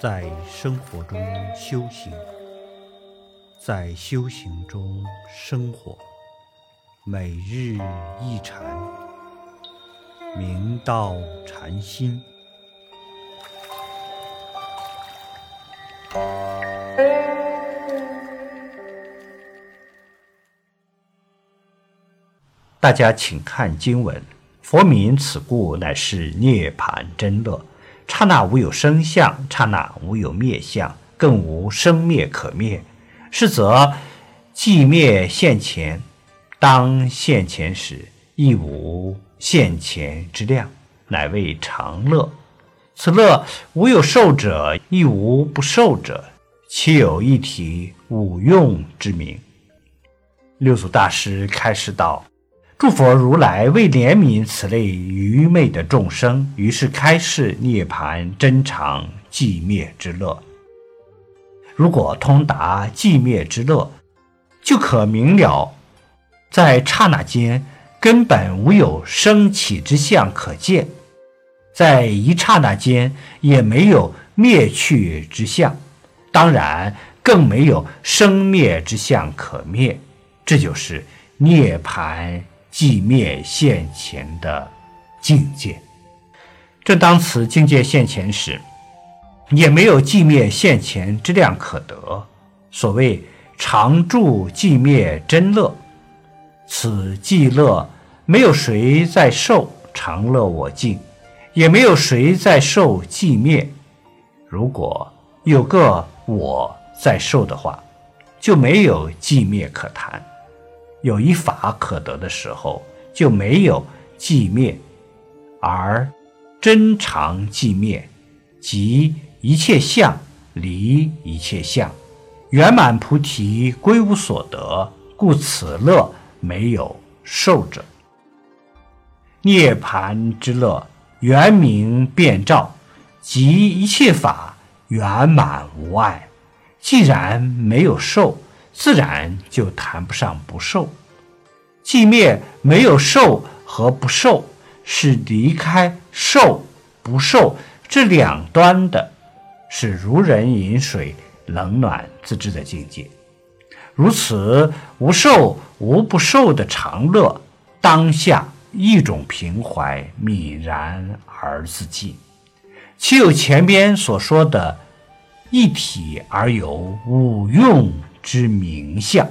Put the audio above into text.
在生活中修行，在修行中生活，每日一禅，明道禅心。大家请看经文：佛名此故，乃是涅盘真乐。刹那无有生相，刹那无有灭相，更无生灭可灭。是则寂灭现前，当现前时，亦无现前之量，乃为常乐。此乐无有受者，亦无不受者，其有一体五用之名。六祖大师开示道。诸佛如来为怜悯此类愚昧的众生，于是开示涅盘真常寂灭之乐。如果通达寂灭之乐，就可明了，在刹那间根本无有升起之相可见，在一刹那间也没有灭去之相，当然更没有生灭之相可灭。这就是涅盘。寂灭现前的境界，正当此境界现前时，也没有寂灭现前之量可得。所谓常住寂灭真乐，此寂乐没有谁在受常乐我净，也没有谁在受寂灭。如果有个我在受的话，就没有寂灭可谈。有一法可得的时候，就没有寂灭；而真常寂灭，即一切相离一切相，圆满菩提归无所得，故此乐没有受者。涅盘之乐，圆明遍照，即一切法圆满无碍。既然没有受。自然就谈不上不受，寂灭没有受和不受，是离开受不受这两端的，是如人饮水，冷暖自知的境界。如此无受无不受的常乐，当下一种平怀泯然而自尽，岂有前边所说的一体而有五用？之名相。